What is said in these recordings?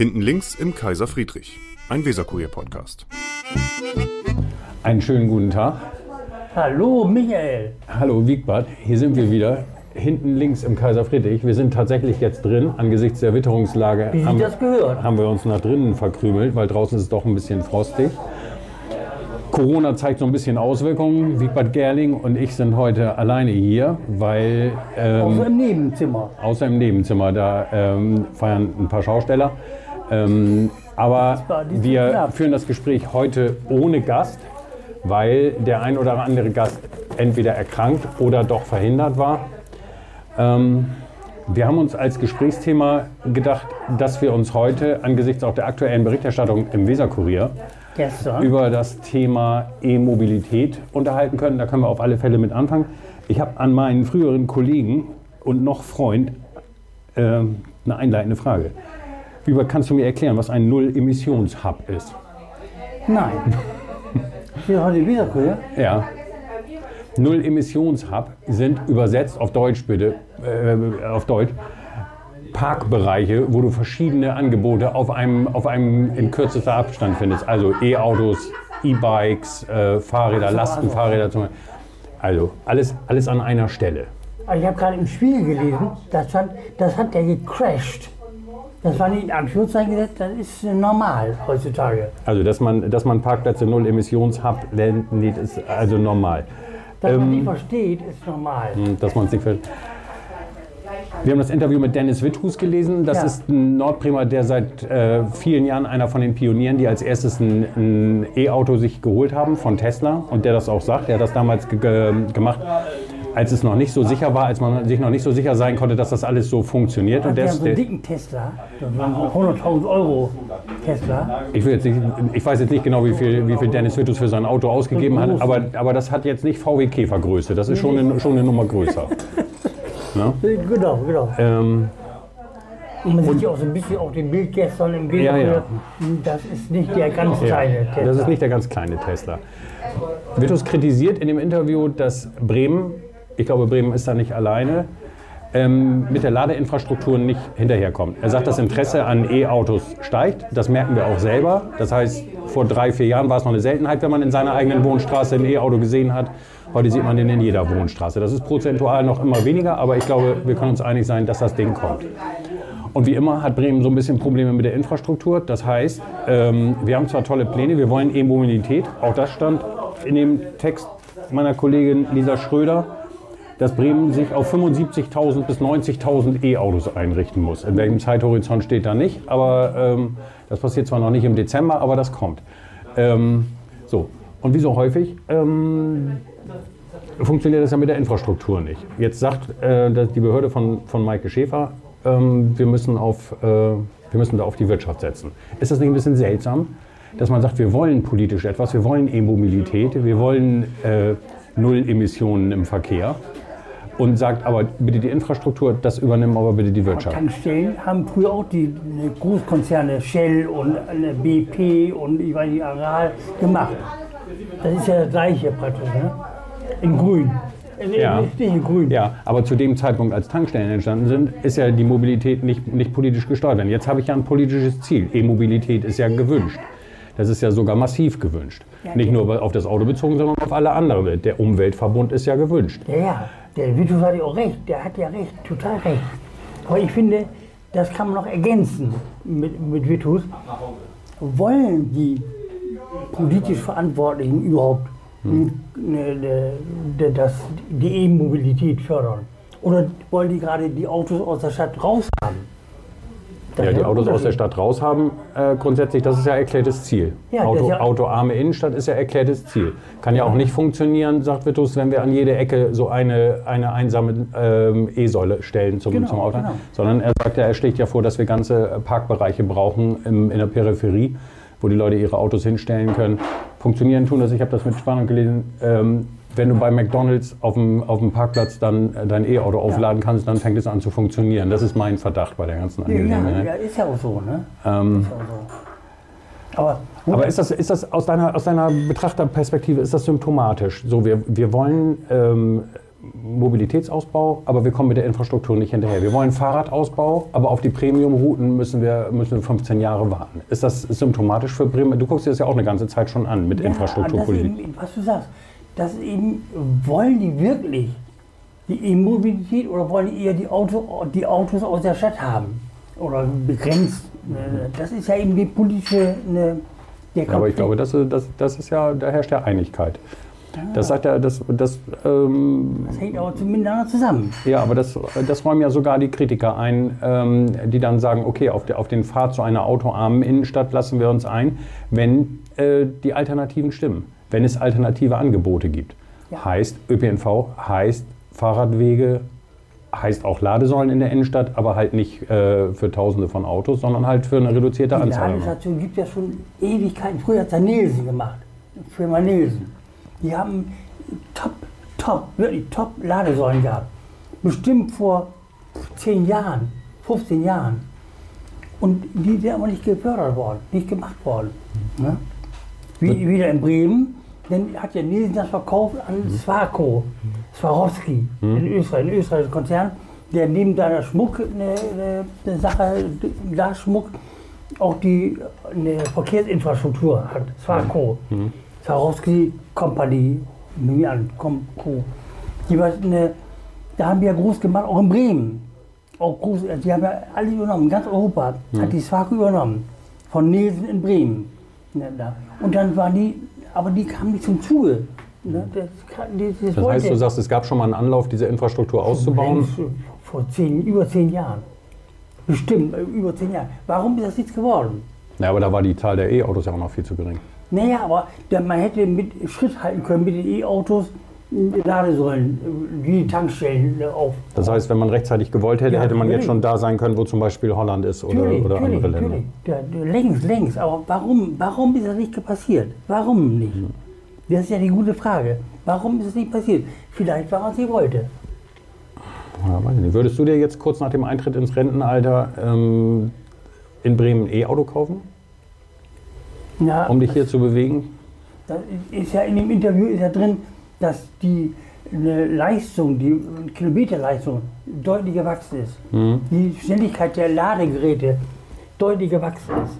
Hinten links im Kaiser Friedrich, ein Weserkurier-Podcast. Einen schönen guten Tag. Hallo Michael. Hallo Wiegbert, hier sind wir wieder. Hinten links im Kaiser Friedrich. Wir sind tatsächlich jetzt drin. Angesichts der Witterungslage Wie haben, das gehört. haben wir uns nach drinnen verkrümelt, weil draußen ist es doch ein bisschen frostig. Corona zeigt so ein bisschen Auswirkungen. Wiegbert Gerling und ich sind heute alleine hier, weil ähm, Außer im Nebenzimmer. außer im Nebenzimmer, da ähm, feiern ein paar Schausteller. Ähm, aber wir führen das Gespräch heute ohne Gast, weil der ein oder andere Gast entweder erkrankt oder doch verhindert war. Ähm, wir haben uns als Gesprächsthema gedacht, dass wir uns heute angesichts auch der aktuellen Berichterstattung im Weserkurier Gestern. über das Thema E-Mobilität unterhalten können. Da können wir auf alle Fälle mit anfangen. Ich habe an meinen früheren Kollegen und noch Freund ähm, eine einleitende Frage. Wie kannst du mir erklären, was ein Null-Emissions-Hub ist? Nein. Hier heute wieder, ja? Ja. Null-Emissions-Hub sind übersetzt auf Deutsch bitte, äh, auf Deutsch, Parkbereiche, wo du verschiedene Angebote auf einem, auf einem in kürzester Abstand findest. Also E-Autos, E-Bikes, äh, Fahrräder, Lastenfahrräder zum Beispiel. Also alles, alles an einer Stelle. Ich habe gerade im Spiegel gelesen, das, stand, das hat der gecrashed. Das war nicht in Anführungszeichen gesetzt, das ist normal heutzutage. Also dass man, dass man Parkplätze Null-Emissions-Hub nennt, ist also normal. Dass man Ähm, nicht versteht, ist normal. dass man es nicht ver- Wir haben das Interview mit Dennis Witthus gelesen. Das Ja. ist ein Nordbremer, der seit äh, vielen Jahren einer von den Pionieren, die als erstes ein, E-Auto sich geholt haben von Tesla und der das auch sagt. Der hat das damals ge gemacht, als es noch nicht so sicher war, als man sich noch nicht so sicher sein konnte, dass das alles so funktioniert. Und Der so einen dicken Tesla, das waren so 100.000 Euro Tesla. ich, will jetzt nicht, ich weiß jetzt nicht genau, wie viel, wie viel Dennis Witthus für sein Auto ausgegeben hat, aber, aber das hat jetzt nicht VW Käfergröße. Das ist schon eine, schon eine Nummer größer. Ne? Genau, genau. Ähm, Und man sieht ja auch so ein bisschen auf dem Bild gestern im Bild, Ja, ja. das ist nicht der ganz kleine Tesla. Das ist nicht der ganz kleine Tesla. Vitus kritisiert in dem Interview, dass Bremen, ich glaube, Bremen ist da nicht alleine, ähm, mit der Ladeinfrastruktur nicht hinterherkommt. Er sagt, das Interesse an E-Autos steigt. Das merken wir auch selber. Das heißt, vor drei, vier Jahren war es noch eine Seltenheit, wenn man in seiner eigenen Wohnstraße ein E-Auto gesehen hat. Heute sieht man den in jeder Wohnstraße. Das ist prozentual noch immer weniger, aber ich glaube, wir können uns einig sein, dass das Ding kommt. Und wie immer hat Bremen so ein bisschen Probleme mit der Infrastruktur. Das heißt, ähm, wir haben zwar tolle Pläne, wir wollen E-Mobilität. Auch das stand in dem Text meiner Kollegin Lisa Schröder, dass Bremen sich auf 75.000 bis 90.000 E-Autos einrichten muss. In welchem Zeithorizont steht da nicht, aber ähm, das passiert zwar noch nicht im Dezember, aber das kommt. Ähm, so, und wie so häufig ähm, funktioniert das ja mit der Infrastruktur nicht. Jetzt sagt äh, die Behörde von, von Maike Schäfer, ähm, wir, müssen auf, äh, wir müssen da auf die Wirtschaft setzen. Ist das nicht ein bisschen seltsam, dass man sagt, wir wollen politisch etwas, wir wollen E-Mobilität, wir wollen äh, Null Emissionen im Verkehr und sagt aber bitte die Infrastruktur, das übernehmen aber bitte die Wirtschaft. Tankstellen haben früher auch die Großkonzerne Shell und äh, BP und ich weiß nicht, Aral gemacht. Das ist ja das gleiche praktisch, ne? In grün. In, Ja. in, grün. Ja, aber zu dem Zeitpunkt, als Tankstellen entstanden sind, ist ja die Mobilität nicht, nicht politisch gesteuert worden. Jetzt habe ich ja ein politisches Ziel. E-Mobilität ist ja gewünscht. Das ist ja sogar massiv gewünscht. Nicht nur auf das Auto bezogen, sondern auf alle anderen. Der Umweltverbund ist ja gewünscht. Ja, ja, der Vitus hat ja auch recht, der hat ja recht, total recht. Aber ich finde, das kann man noch ergänzen mit, mit Vitus. Wollen die politisch Verantwortlichen überhaupt Hm. ne, ne, das, die E-Mobilität fördern? Oder wollen die gerade die Autos aus der Stadt raushaben? Das Ja, die Autos aus der. Stadt raushaben, äh, grundsätzlich, das ist ja erklärtes Ziel. Ja, Auto, ja- autoarme Innenstadt ist ja erklärtes Ziel. Kann ja auch nicht funktionieren, sagt Vitus, wenn wir an jede Ecke so eine, eine einsame ähm, E-Säule stellen zum, Genau, zum Auto. genau. Sondern er sagt ja, er schlägt ja vor, dass wir ganze Parkbereiche brauchen im, in der Peripherie, wo die Leute ihre Autos hinstellen können. Funktionieren tun das, ich habe das mit Spannung gelesen, ähm, wenn du bei McDonalds auf dem, auf dem Parkplatz dann äh, dein E-Auto aufladen kannst, dann fängt es an zu funktionieren. Das ist mein Verdacht bei der ganzen Ja, Angelegenheit. ja, ist ja auch so, ne? Ähm, Ist ja auch so. Aber, aber ist das, ist das aus, deiner, aus deiner Betrachterperspektive, ist das symptomatisch? So, wir, wir wollen ähm, Mobilitätsausbau, aber wir kommen mit der Infrastruktur nicht hinterher. Wir wollen Fahrradausbau, aber auf die Premium-Routen müssen wir, müssen wir 15 Jahre warten. Ist das symptomatisch für Bremen? Du guckst dir das ja auch eine ganze Zeit schon an mit Ja, Infrastrukturpolitik. was du sagst, das eben, wollen die wirklich die E-Mobilität oder wollen die eher die, Auto, die Autos aus der Stadt haben? Oder begrenzt? Das ist ja eben die politische. Ne, der Aber ich glaube, das, das, das ist ja, da herrscht ja Einigkeit. Das sagt ja, das, das, ähm, das hängt aber miteinander zusammen. ja, aber das, das räumen ja sogar die Kritiker ein, ähm, die dann sagen, okay, auf, der, auf den Pfad zu einer autoarmen Innenstadt lassen wir uns ein, wenn äh, die Alternativen stimmen, wenn es alternative Angebote gibt. Ja. Heißt ÖPNV, heißt Fahrradwege, heißt auch Ladesäulen in der Innenstadt, aber halt nicht äh, für Tausende von Autos, sondern halt für eine reduzierte Die Anzahl. Ladestation gibt ja schon Ewigkeiten. Früher hat der Nielsen gemacht. Firma Nielsen. Die haben top, top, wirklich top Ladesäulen gehabt. Bestimmt vor 10 Jahren, 15 Jahren. Und die sind aber nicht gefördert worden, nicht gemacht worden. Ne? Wie, wieder in Bremen, dann hat ja Nielsen das verkauft an Swarco, Swarovski, in Österreich, ein österreichischer Konzern, der neben deiner Schmuck, eine, eine, eine Sache, Glasschmuck, auch die eine Verkehrsinfrastruktur hat. Swarco, Swarovski Company, nehme ich an, Com, Co. Die war eine, da haben wir groß gemacht, auch in Bremen. Auch groß, die haben ja alle übernommen, ganz Europa hat die Swarco übernommen. Von Nielsen in Bremen. Ne. Und dann waren die, aber die kamen nicht zum Zuge. Ne, das, das, das, heißt, du sagst, es gab schon mal einen Anlauf, diese Infrastruktur auszubauen. Vor zehn, über zehn Jahren. Bestimmt, äh, über zehn Jahren. Warum ist das nichts geworden? Ja, aber da war die Zahl der E-Autos ja auch noch viel zu gering. Naja, aber man hätte mit Schritt halten können mit den E-Autos, Ladesäulen, wie die Tankstellen äh, auf. Das heißt, wenn man rechtzeitig gewollt hätte, Ja, hätte man jetzt natürlich. schon da sein können, wo zum Beispiel Holland ist oder, Natürlich, oder natürlich, andere Länder. natürlich. Der, der, längst, längst. Aber warum, warum ist das nicht passiert? Warum nicht? Das ist ja die gute Frage. Warum ist es nicht passiert? Vielleicht, weil man es nicht wollte. Ja, weiß ich nicht. Würdest du dir jetzt kurz nach dem Eintritt ins Rentenalter ähm, in Bremen ein E-Auto kaufen, Ja, um dich hier zu bewegen? Da ist ja in dem Interview ist ja drin, dass die eine Leistung, die Kilometerleistung deutlich gewachsen ist. Die Schnelligkeit der Ladegeräte deutlich gewachsen ist.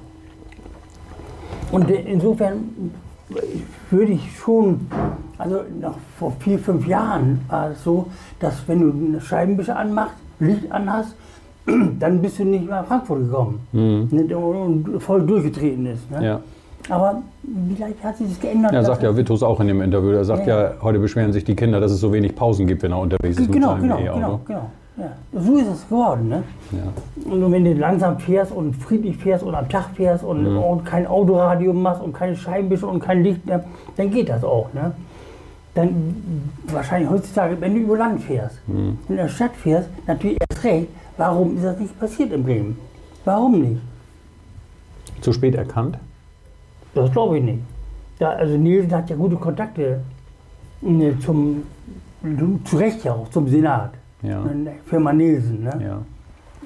Und insofern würde ich schon, also noch vor vier, fünf Jahren war es so, dass wenn du eine Scheibenwischer anmachst, Licht anhast, dann bist du nicht nach Frankfurt gekommen Ne, und voll durchgetreten ist. Ne? Ja. Aber vielleicht hat sich das geändert. Ja, dass- sagt ja Vittus auch in dem Interview. Er sagt ja, Ja, heute beschweren sich die Kinder, dass es so wenig Pausen gibt, wenn er unterwegs ist mit Genau, seinem genau, E-Auto. genau, genau. Ja. So ist es geworden. Ne? Ja. Und wenn du langsam fährst und friedlich fährst und am Tag fährst und, Mhm. und kein Autoradio machst und keine Scheibenwischer und kein Licht, ne, dann geht das auch. Ne? Dann wahrscheinlich heutzutage, wenn du über Land fährst, Mhm. in der Stadt fährst, natürlich erst recht. Warum ist das nicht passiert in Bremen? Warum nicht? Zu spät erkannt? Das glaube ich nicht. Ja, also Nielsen hat ja gute Kontakte ne, zum, zu Recht ja auch zum Senat. Ja. Ne, Firma Nielsen. Ne? Ja.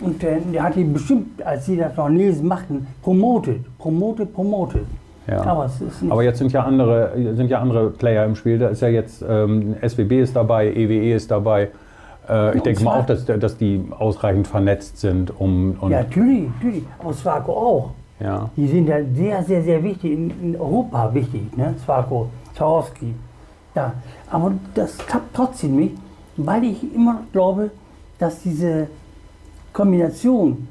Und äh, der hat die bestimmt, als sie das noch Nielsen machten, promotet, promotet, promotet. Ja. Aber es ist nicht. Aber jetzt sind ja andere, sind ja andere Player im Spiel. Da ist ja jetzt ähm, SWB ist dabei, EWE ist dabei. Äh, ich denke mal auch, dass, dass die ausreichend vernetzt sind, um ja, natürlich, natürlich. Aber Swarco auch. Ja. Die sind ja sehr, sehr, sehr wichtig, in, Europa wichtig, ne? Swarco, Swarovski. Ja, aber das klappt trotzdem nicht, weil ich immer glaube, dass diese Kombination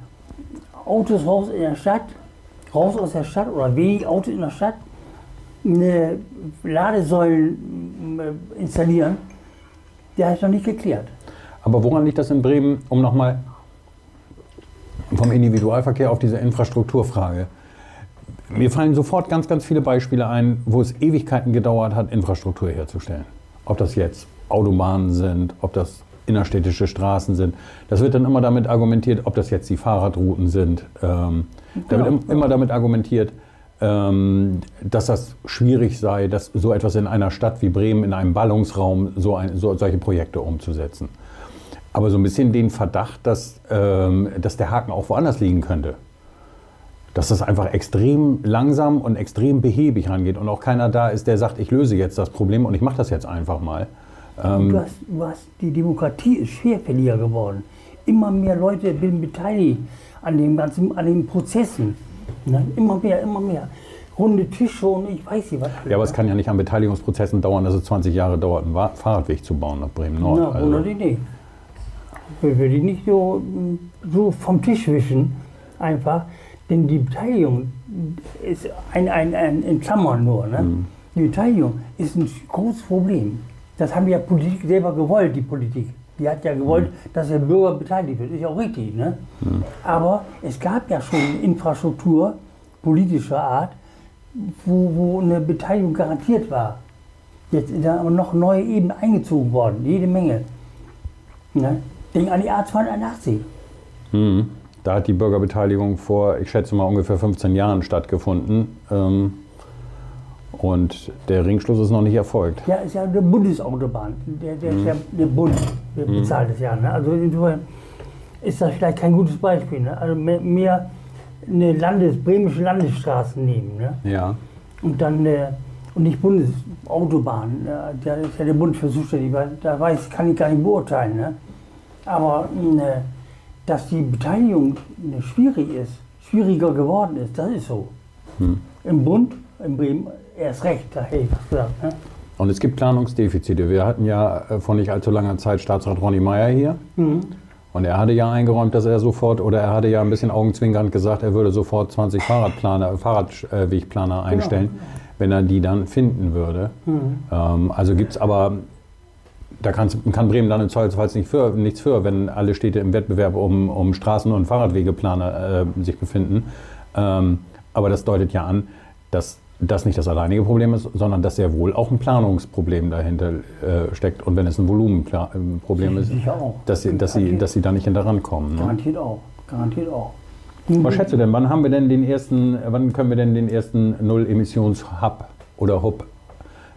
Autos raus in der Stadt, raus aus der Stadt oder wenig Autos in der Stadt, eine Ladesäulen äh, installieren, der ist noch nicht geklärt. Aber woran liegt das in Bremen, um nochmal vom Individualverkehr auf diese Infrastrukturfrage? Mir fallen sofort ganz, ganz viele Beispiele ein, wo es Ewigkeiten gedauert hat, Infrastruktur herzustellen. Ob das jetzt Autobahnen sind, ob das innerstädtische Straßen sind. Das wird dann immer damit argumentiert, ob das jetzt die Fahrradrouten sind. Ähm, da wird Genau, im- immer damit argumentiert, ähm, dass das schwierig sei, dass so etwas in einer Stadt wie Bremen, in einem Ballungsraum, so, ein, so solche Projekte umzusetzen. Aber so ein bisschen den Verdacht, dass, ähm, dass der Haken auch woanders liegen könnte. Dass das einfach extrem langsam und extrem behäbig rangeht und auch keiner da ist, der sagt, ich löse jetzt das Problem und ich mache das jetzt einfach mal. Ähm, du, hast, du hast, die Demokratie ist schwerfälliger geworden. Immer mehr Leute sind beteiligt an den ganzen, an den Prozessen. Ne? Immer mehr, immer mehr. Runde Tische und ich weiß nicht was. ja, aber es kann ja nicht an Beteiligungsprozessen dauern, dass es 20 Jahre dauert, einen Fahrradweg zu bauen nach Bremen-Nord. Na, also, dich nicht. Ich will die nicht so, so vom Tisch wischen, einfach. Denn die Beteiligung ist ein, ein, ein in Klammern nur. Ne? Mhm. Die Beteiligung ist ein großes Problem. Das haben ja Politik selber gewollt, die Politik. Die hat ja gewollt, Mhm. dass der Bürger beteiligt wird. Ist ja auch richtig. Ne? Aber es gab ja schon Infrastruktur politischer Art, wo, wo eine Beteiligung garantiert war. Jetzt ist da aber noch neue Ebenen eingezogen worden, jede Menge. Ne? Denk an die A281. Mhm. Da hat die Bürgerbeteiligung vor, ich schätze mal, ungefähr 15 Jahren stattgefunden. Ähm, und der Ringschluss ist noch nicht erfolgt. Ja, ist ja eine Bundesautobahn. Der, der, ist ja, der Bund der bezahlt das ja. Ne? Also insofern ist das vielleicht kein gutes Beispiel. Ne? Also mehr, mehr eine Landes, bremische Landesstraße nehmen. Ne? Ja. Und dann äh, und nicht Bundesautobahn. Ne? Da ist ja der Bund für zuständig. Da weiß, kann ich gar nicht beurteilen. Ne? Aber ne, dass die Beteiligung ne, schwierig ist, schwieriger geworden ist, das ist so. Im Bund, in Bremen, erst recht, da hätte ich was gesagt. Ne? Und es gibt Planungsdefizite. Wir hatten ja äh, vor nicht allzu langer Zeit Staatsrat Ronny Meyer hier. Und er hatte ja eingeräumt, dass er sofort, oder er hatte ja ein bisschen augenzwinkernd gesagt, er würde sofort 20 Fahrradplaner, Fahrradwegplaner einstellen, wenn er die dann finden würde. Ähm, also gibt es aber, da kann Bremen dann im Zweifelsfall nicht für, nichts für, wenn alle Städte im Wettbewerb um, um Straßen- und Fahrradwegeplaner äh, sich befinden. Ähm, aber das deutet ja an, dass das nicht das alleinige Problem ist, sondern dass sehr wohl auch ein Planungsproblem dahinter äh, steckt. Und wenn es ein Volumenproblem ist, Sicher auch. dass sie, dass, sie, dass sie da nicht hinter rankommen. Ne? Garantiert auch. Garantiert auch. Was schätzt du denn, wann haben wir denn den ersten, wann können wir denn den ersten Null-Emissions-Hub oder Hub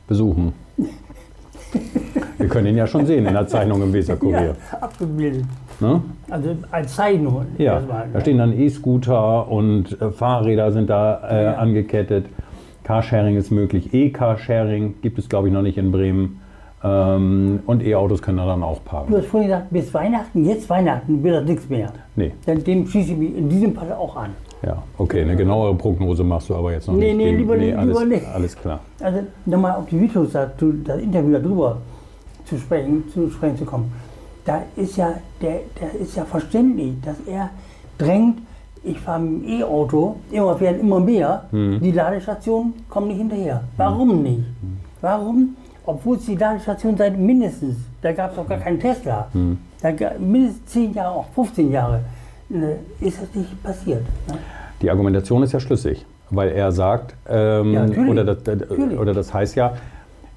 besuchen? Wir können ihn ja schon sehen in der Zeichnung im Weserkurier. Ja, abgebildet. Ne? Also als Zeichnung. Ja, da ne? stehen dann E-Scooter und äh, Fahrräder sind da äh, Ja. angekettet. Carsharing ist möglich. E-Carsharing gibt es, glaube ich, noch nicht in Bremen. Ähm, und E-Autos können da dann auch Du parken. hast vorhin gesagt, bis Weihnachten, jetzt Weihnachten wird das nichts mehr. Nee, Denn dem schließe ich mich in diesem Fall auch an. ja, okay, eine genauere Prognose machst du aber jetzt noch Nee, nicht. nee, Dem- lieber nicht, alles, lieber nicht. alles klar. Also nochmal auf die dazu, das Interview darüber zu sprechen, zu sprechen zu kommen. Da ist ja, der, der ist ja verständlich, dass er drängt, ich fahre mit dem E-Auto, immer werden immer mehr, Hm. die Ladestationen kommen nicht hinterher. Warum nicht? Warum? Obwohl es die Ladestation seit mindestens, da gab es auch gar keinen Tesla, Hm. da mindestens 10 Jahre, auch 15 Jahre, ne, ist das nicht passiert. Ne? Die Argumentation ist ja schlüssig, weil er sagt, ähm, Ja, oder, das, Natürlich. oder das heißt ja,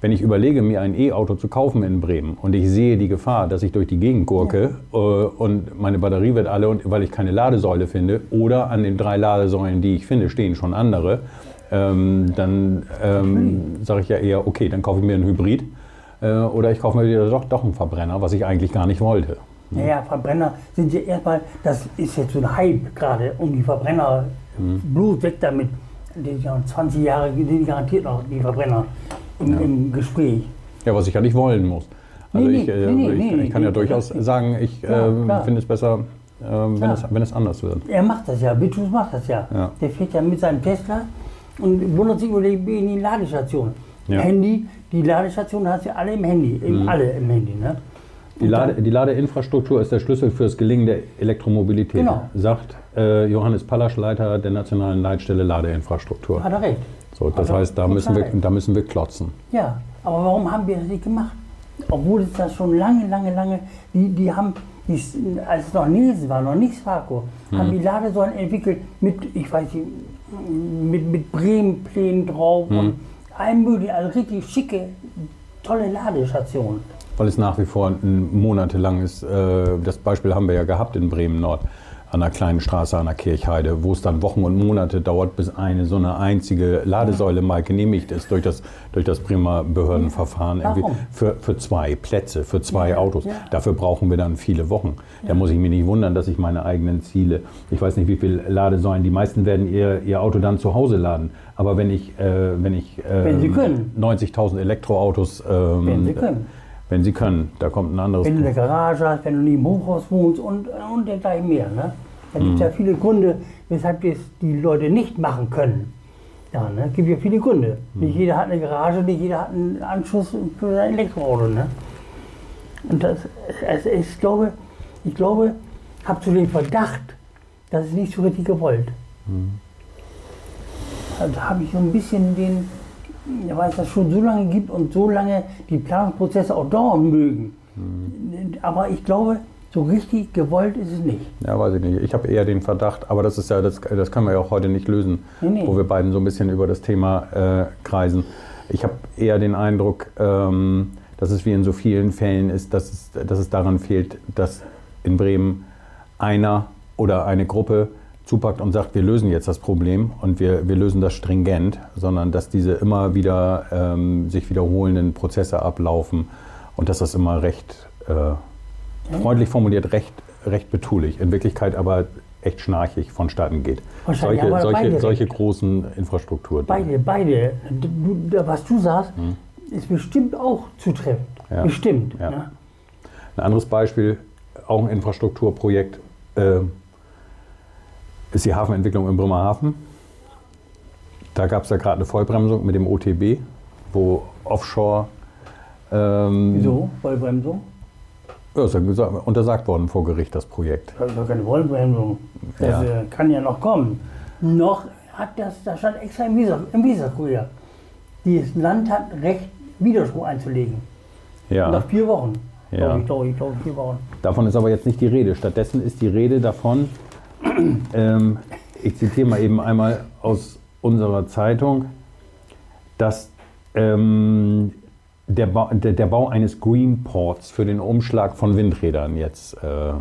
wenn ich überlege, mir ein E-Auto zu kaufen in Bremen und ich sehe die Gefahr, dass ich durch die Gegend gurke äh, und meine Batterie wird alle, und, weil ich keine Ladesäule finde, oder an den drei Ladesäulen, die ich finde, stehen schon andere, ähm, dann ähm, sage ich ja eher, okay, dann kaufe ich mir einen Hybrid äh, oder ich kaufe mir wieder doch, doch einen Verbrenner, was ich eigentlich gar nicht wollte. Naja, Verbrenner sind ja erstmal, das ist jetzt so ein Hype gerade, um die Verbrenner, Blut weg damit. Die sind ja 20 Jahre, die sind garantiert noch die Verbrenner im, im Gespräch. Ja, was ich ja nicht wollen muss. Also Nee, ich, nee, äh, nee, ich, ich kann ja durchaus das- sagen, ich Ja, äh, finde es besser, äh, wenn, es, wenn es anders wird. Er macht das ja, Vitus macht das ja. Ja. Der fährt ja mit seinem Tesla und wundert sich über die, die Ladestation. Ja. Mhm. Handy, die Ladestation hast du alle im Handy, im, alle im Handy. Ne? Die, Lade, die Ladeinfrastruktur ist der Schlüssel fürs Gelingen der Elektromobilität, Genau. sagt äh, Johannes Pallasch, Leiter der Nationalen Leitstelle Ladeinfrastruktur. Hat er recht. So, das Hat er heißt, da müssen, wir, da müssen wir klotzen. Ja, aber warum haben wir das nicht gemacht? Obwohl es das schon lange, lange, lange, die, die haben, die, als es noch Nielsen war, noch nicht Svaco, haben die Ladesäulen entwickelt mit, ich weiß nicht, mit, mit Bremen-Plänen drauf und allem möglichen, also richtig schicke, tolle Ladestationen. Weil es nach wie vor ein monatelanges, äh, das Beispiel haben wir ja gehabt in Bremen-Nord, an einer kleinen Straße an der Kirchheide, wo es dann Wochen und Monate dauert, bis eine so eine einzige Ladesäule mal genehmigt ist durch das, durch das Bremer Behördenverfahren. Warum? Für, für zwei Plätze, für zwei Ja, Autos. ja. Dafür brauchen wir dann viele Wochen. Da muss ich mich nicht wundern, dass ich meine eigenen Ziele, ich weiß nicht, wie viele Ladesäulen, die meisten werden ihr, ihr Auto dann zu Hause laden. Aber wenn ich, äh, wenn ich Wenn Sie ähm, können. 90.000 Elektroautos ähm, Wenn Sie können. Wenn sie können, da kommt ein anderes. Wenn du eine Garage hast, wenn du nie im Hochhaus wohnst und, und dergleichen mehr. Ne? Da gibt es ja viele Gründe, weshalb das die Leute nicht machen können. Ja, ne? Es gibt ja viele Gründe. Nicht jeder hat eine Garage, nicht jeder hat einen Anschluss für sein Elektroauto. Ne? Und das, also ich glaube, ich glaube, habe zu den Verdacht, das ist nicht so richtig gewollt. Also da habe ich so ein bisschen den, weil es das schon so lange gibt und so lange die Planungsprozesse auch dauern mögen. Aber ich glaube, so richtig gewollt ist es nicht. Ja, weiß ich nicht. Ich habe eher den Verdacht, aber das ist ja, das, das können wir ja auch heute nicht lösen, Nee, nee. wo wir beiden so ein bisschen über das Thema äh, kreisen. Ich habe eher den Eindruck, ähm, dass es wie in so vielen Fällen ist, dass es, dass es daran fehlt, dass in Bremen einer oder eine Gruppe zupackt und sagt, wir lösen jetzt das Problem und wir, wir lösen das stringent, sondern dass diese immer wieder ähm, sich wiederholenden Prozesse ablaufen und dass das immer recht äh, freundlich formuliert, recht, recht betulich, in Wirklichkeit aber echt schnarchig vonstatten geht. Solche, solche, solche großen Infrastruktur. Beide, beide. Du, was du sagst, ist bestimmt auch zutreffend. Ja. Bestimmt. Ja. Ne? Ein anderes Beispiel, auch ein Infrastrukturprojekt, äh, ist die Hafenentwicklung in Bremerhaven. Da gab es ja gerade eine Vollbremsung mit dem OTB, wo Offshore ähm, Wieso? Vollbremsung? Ja, ist ja gesagt, untersagt worden vor Gericht, das Projekt. Das ist doch keine Vollbremsung. Das Ja. äh, kann ja noch kommen. Noch hat das, da stand extra im Visa, im Visa-Kurier. Das Land hat Recht, Widerspruch einzulegen. Ja. Nach vier Wochen. Ja. Glaube ich, glaube ich, glaube ich, vier Wochen. Davon ist aber jetzt nicht die Rede. Stattdessen ist die Rede davon, ähm, ich zitiere mal eben einmal aus unserer Zeitung, dass ähm, der, Bau, der, der Bau eines Greenports für den Umschlag von Windrädern jetzt äh, äh,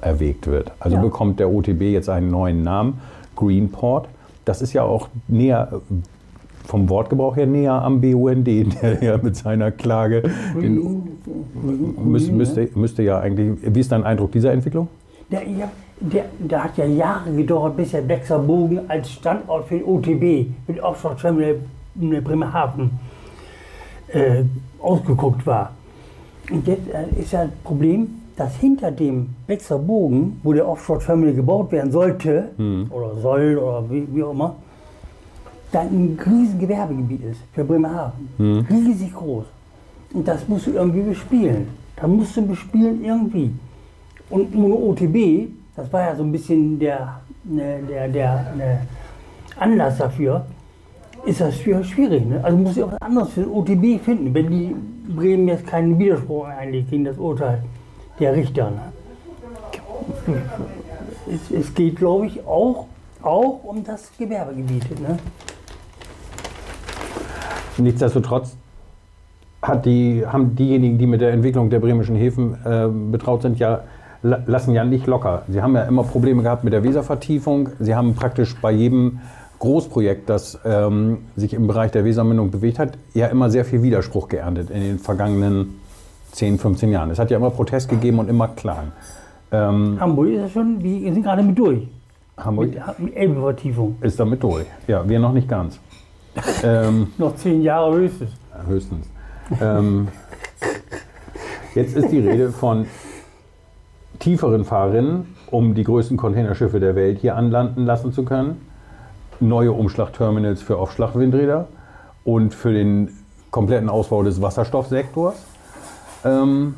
erwägt wird. Also Ja. bekommt der OTB jetzt einen neuen Namen, Greenport. Das ist ja auch näher, vom Wortgebrauch her näher am BUND, der ja mit seiner Klage den Müß, müsste, müsste ja eigentlich. Wie ist dein Eindruck dieser Entwicklung? Der, ich der, der hat ja Jahre gedauert, bis der Bexerbogen als Standort für den OTB mit Offshore Terminal in Bremerhaven äh, ausgeguckt war. Und jetzt äh, ist ja das Problem, dass hinter dem Bexerbogen, wo der Offshore Terminal gebaut werden sollte, oder soll, oder wie, wie auch immer, da ein riesen Gewerbegebiet ist für Bremerhaven. Riesig groß. Und das musst du irgendwie bespielen. Da musst du bespielen irgendwie. Und ohne OTB, das war ja so ein bisschen der, ne, der, der ne, Anlass dafür, ist das schwierig. Ne? Also muss ich auch was anderes für den OTB finden, wenn die Bremen jetzt keinen Widerspruch einlegt gegen das Urteil der Richter. Ne? Es, es geht, glaube ich, auch, auch um das Gewerbegebiet. Ne? Nichtsdestotrotz die, haben diejenigen, die mit der Entwicklung der bremischen Häfen äh, betraut sind, ja lassen ja nicht locker. Sie haben ja immer Probleme gehabt mit der Weservertiefung. Sie haben praktisch bei jedem Großprojekt, das ähm, sich im Bereich der Wesermündung bewegt hat, ja immer sehr viel Widerspruch geerntet in den vergangenen 10, 15 Jahren. Es hat ja immer Protest gegeben und immer Klagen. Ähm, Hamburg ist ja schon, die sind gerade mit durch. Hamburg Mit, mit Elbevertiefung. ist damit durch. Ja, wir noch nicht ganz. ähm, Noch zehn Jahre höchstens. Höchstens. Ähm, jetzt ist die Rede von tieferen Fahrrinnen, um die größten Containerschiffe der Welt hier anlanden lassen zu können. Neue Umschlagterminals für Aufschlagwindräder und für den kompletten Ausbau des Wasserstoffsektors. Ähm,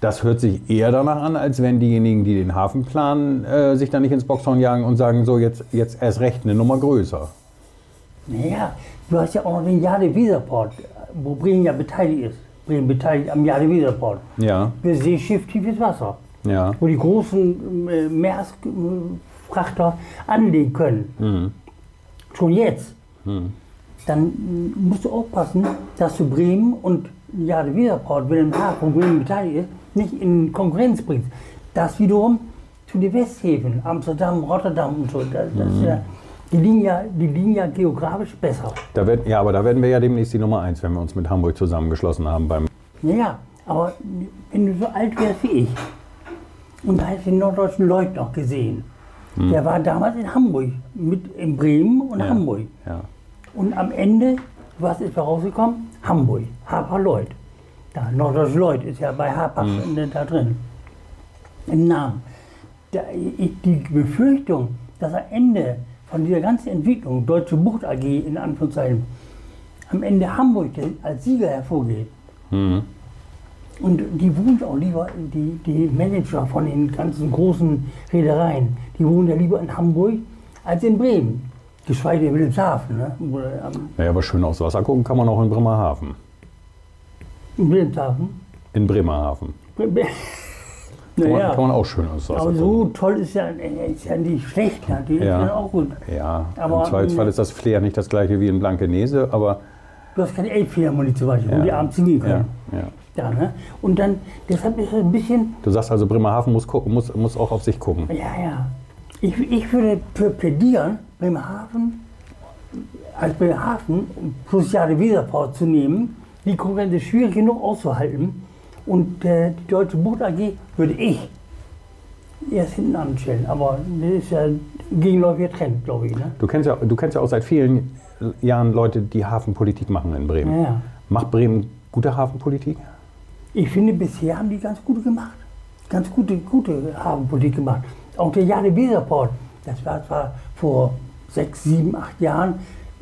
das hört sich eher danach an, als wenn diejenigen, die den Hafen planen, äh, sich da nicht ins Boxhorn jagen und sagen, so jetzt, jetzt erst recht eine Nummer größer. Naja, du hast ja auch noch den Jade Weserport, wo Bremen ja beteiligt ist. Bremen beteiligt am Jade Weserport. Ja, Für Seeschiff tiefes Wasser. Ja. Wo die großen äh, Meeresfrachter anlegen können. Schon jetzt. Dann mm, musst du aufpassen, dass du Bremen und Jade Weserport, wenn ein Hafen von Bremen beteiligt ist, nicht in Konkurrenz bringst. Das wiederum zu den Westhäfen, Amsterdam, Rotterdam und so. Das, das ist ja, die, liegen ja, die liegen ja geografisch besser. Da wird, ja, aber da werden wir ja demnächst die Nummer eins, wenn wir uns mit Hamburg zusammengeschlossen haben beim. Naja, aber wenn du so alt wärst wie ich, und da hast du den norddeutschen Leut noch gesehen, der war damals in Hamburg, mit in Bremen und Ja. Hamburg. Ja. Und am Ende, was ist da rausgekommen? Hamburg, Harper Lloyd. Ja, Norddeutsche Lloyd ist ja bei Hapach Mhm. da drin. Im Namen. Da, ich, die Befürchtung, dass am Ende von dieser ganzen Entwicklung Deutsche Bucht AG in Anführungszeichen am Ende Hamburg als Sieger hervorgeht. Mhm. Und die wohnen auch lieber, die, die Manager von den ganzen großen Reedereien, die wohnen ja lieber in Hamburg als in Bremen. Geschweige denn Wilhelmshaven. Ne? Oder am- Naja, aber schön aufs Wasser gucken kann man auch in Bremerhaven. In Wilhelmshaven. In Bremerhaven. Kann, man, Naja, kann man auch schön Wasser aber so toll ist ja, ist ja nicht schlecht. Die ist Ja. ja auch gut. Ja, Aber- im Zweifelsfall ist das Flair nicht das gleiche wie in Blankenese, aber Du hast keine Elbphilharmonie zum Beispiel, wo Ja. die abends hingehen ja, können. ja. Ja, ne? Und dann, deshalb ist es ein bisschen, Du sagst also, Bremerhaven muss, gucken, muss, muss auch auf sich gucken. ja, ja. Ich, ich würde für plädieren, Bremerhaven als Bremerhaven plus Jade Weserport zu nehmen. Die Konkurrenz ist schwierig genug auszuhalten. Und äh, die Deutsche Bucht AG würde ich erst hinten anstellen. Aber das ist ja ein gegenläufiger Trend, glaube ich. Ne? Du kennst, ja, du kennst ja auch seit vielen Jahren Leute, die Hafenpolitik machen in Bremen. Ja, ja. Macht Bremen gute Hafenpolitik? Ich finde, bisher haben die ganz gute gemacht. Ganz gute, gute Hafenpolitik gemacht. Auch der Jade Weserport, das war zwar vor sechs, sieben, acht Jahren,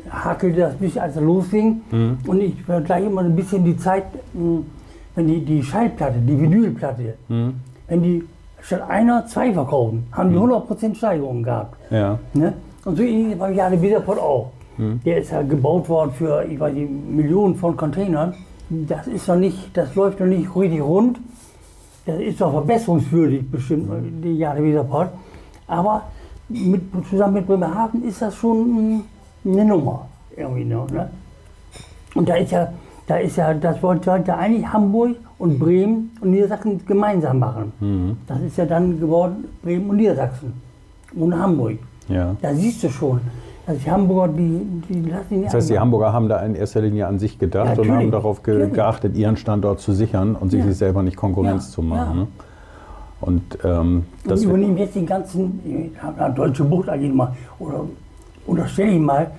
hakelte das ein bisschen, als er losging. Und ich vergleiche immer ein bisschen die Zeit, mh, wenn die, die Schallplatte, die Vinylplatte, wenn die statt einer zwei verkaufen, haben die 100% Steigerungen gehabt. Ja. Ne? Und so ähnlich beim Jade Weserport auch. Der ist ja gebaut worden für, ich weiß nicht, Millionen von Containern. Das ist noch nicht, das läuft noch nicht richtig rund. Das ist doch verbesserungswürdig, bestimmt, die Jade Weserport. Aber mit, zusammen mit Bremerhaven ist das schon eine Nummer. Irgendwie noch, ne? Und da ist ja, da ist ja, das wollte eigentlich Hamburg und Bremen und Niedersachsen gemeinsam machen. Das ist ja dann geworden Bremen und Niedersachsen. Ohne Hamburg. ja. Da siehst du schon, dass die Hamburger, die, die lassen ihn Das heißt, die. Hamburger haben da in erster Linie an sich gedacht Ja, und haben darauf ge Natürlich. geachtet, ihren Standort zu sichern und sich Ja. sich selber nicht Konkurrenz Ja, zu machen. Und ähm, Und übernehmen jetzt den ganzen, habe eine deutsche Bucht eigentlich mal, oder unterstelle ich mal,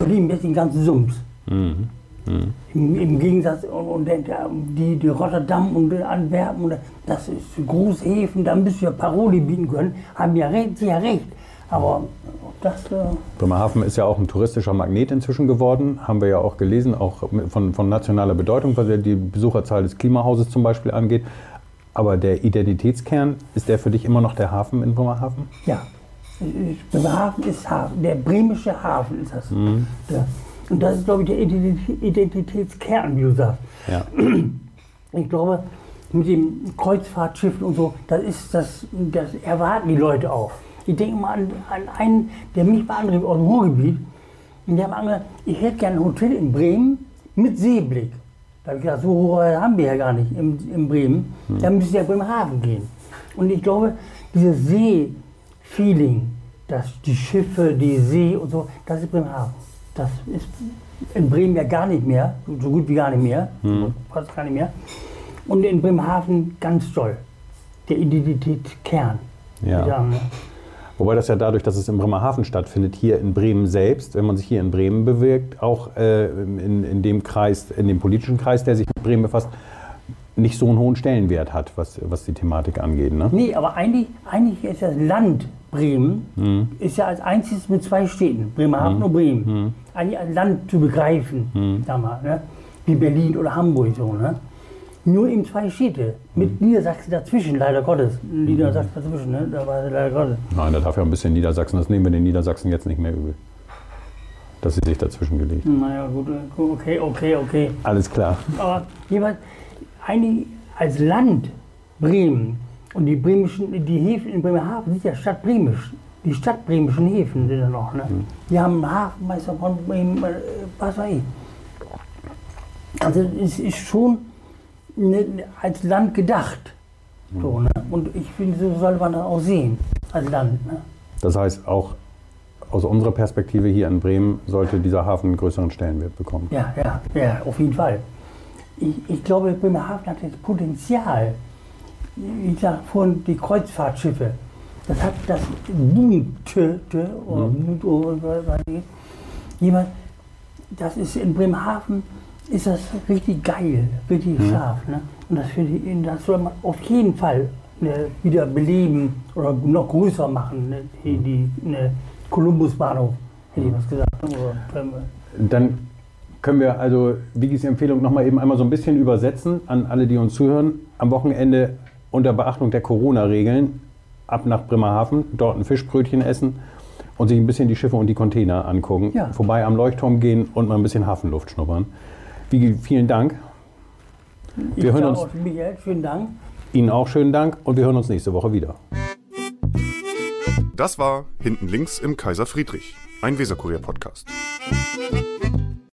übernehmen jetzt den ganzen Sums. Mhm. Im, Im Gegensatz, und, und die, die Rotterdam und Antwerpen, und das ist Großhäfen, da müssen wir Paroli bieten können, haben ja recht, sie ja recht. Aber das, äh, Bremerhaven ist ja auch ein touristischer Magnet inzwischen geworden, haben wir ja auch gelesen, auch von, von nationaler Bedeutung, was ja die Besucherzahl des Klimahauses zum Beispiel angeht. Aber der Identitätskern, ist der für dich immer noch der Hafen in Bremerhaven? Ja, Bremerhaven ist Hafen, der bremische Hafen ist das. Der, und das ist, glaube ich, der Identitä- Identitätskern, wie du sagst. Ja. Ich glaube, mit den Kreuzfahrtschiffen und so, das ist das, das erwarten die Leute auch. Ich denke mal an, an einen, der mich beantrieb aus dem Ruhrgebiet. Und der hat gesagt, ich hätte gerne ein Hotel in Bremen mit Seeblick. Da habe ich gedacht, so hoch haben wir ja gar nicht in, in Bremen. Da müssen wir ja Bremerhaven gehen. Und ich glaube, dieses See-Feeling, dass die Schiffe, die See und so, das ist Bremerhaven. Das ist in Bremen ja gar nicht mehr, so gut wie gar nicht mehr, fast gar nicht mehr. Und in Bremerhaven ganz toll. Der Identitätskern. Ja. Wobei das ja dadurch, dass es in Bremerhaven stattfindet, hier in Bremen selbst, wenn man sich hier in Bremen bewirkt, auch äh, in, in dem Kreis, in dem politischen Kreis, der sich mit Bremen befasst, nicht so einen hohen Stellenwert hat, was, was die Thematik angeht. Ne? Nee, aber eigentlich, eigentlich ist das Land Bremen, ist ja als einziges mit zwei Städten, Bremerhaven und Bremen, eigentlich als Land zu begreifen, sag mal, ne? wie Berlin oder Hamburg so. Ne? Nur eben zwei Städte, mit Niedersachsen dazwischen, leider Gottes. Niedersachsen dazwischen, ne? da war leider Gottes. Nein, da darf ja ein bisschen Niedersachsen, das nehmen wir den Niedersachsen jetzt nicht mehr übel. Dass sie sich dazwischen gelegt. Naja, gut, okay, okay, okay. Alles klar. Aber jeweils eigentlich als Land Bremen und die bremischen, die Häfen in Bremerhaven sind ja stadtbremisch. Die stadtbremischen Häfen sind ja noch. Ne? Die haben einen Hafenmeister von Bremen, äh, was weiß ich. Also es ist schon als Land gedacht. So, ne? Und ich finde, so soll man das auch sehen, als Land. Ne? Das heißt, auch aus unserer Perspektive hier in Bremen sollte dieser Hafen einen größeren Stellenwert bekommen. Ja, ja, ja, auf jeden Fall. Ich, ich glaube, Bremerhaven hat das Potenzial. Ich sage vorhin, die Kreuzfahrtschiffe, das hat das boomte, oder, oder was weiß ich, jemand, das ist in Bremerhaven, ist das richtig geil, richtig scharf. Ne? Und das, finde ich, das soll man auf jeden Fall ne, wieder beleben oder noch größer machen. Ne? Die, die ne, Columbus-Bahnhof, hätte ich was gesagt. ne? Oder, Dann können wir also Vigis Empfehlung nochmal eben einmal so ein bisschen übersetzen an alle, die uns zuhören. Am Wochenende unter Beachtung der Corona-Regeln ab nach Bremerhaven, dort ein Fischbrötchen essen und sich ein bisschen die Schiffe und die Container angucken. Ja. Vorbei am Leuchtturm gehen und mal ein bisschen Hafenluft schnuppern. Vigi, vielen Dank. Wir ich hören uns- auch Michael, vielen Dank. Ihnen auch schönen Dank und wir hören uns nächste Woche wieder. Das war Hinten links im Kaiser Friedrich, ein Weserkurier-Podcast.